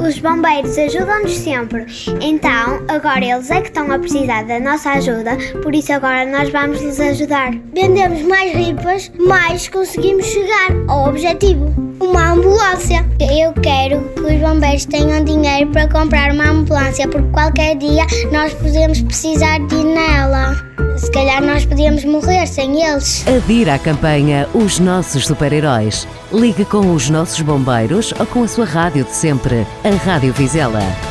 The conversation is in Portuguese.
Os bombeiros ajudam-nos sempre. Então, agora eles é que estão a precisar da nossa ajuda, por isso agora nós vamos lhes ajudar. Vendemos mais ripas, mais conseguimos chegar ao objetivo. Uma ambulância. Eu quero que os bombeiros tenham dinheiro para comprar uma ambulância, porque qualquer dia nós podemos precisar de nela. Se calhar nós podíamos morrer sem eles. Adira à campanha Os Nossos Super-Heróis. Ligue com os nossos bombeiros ou com a sua rádio de sempre, a Rádio Vizela.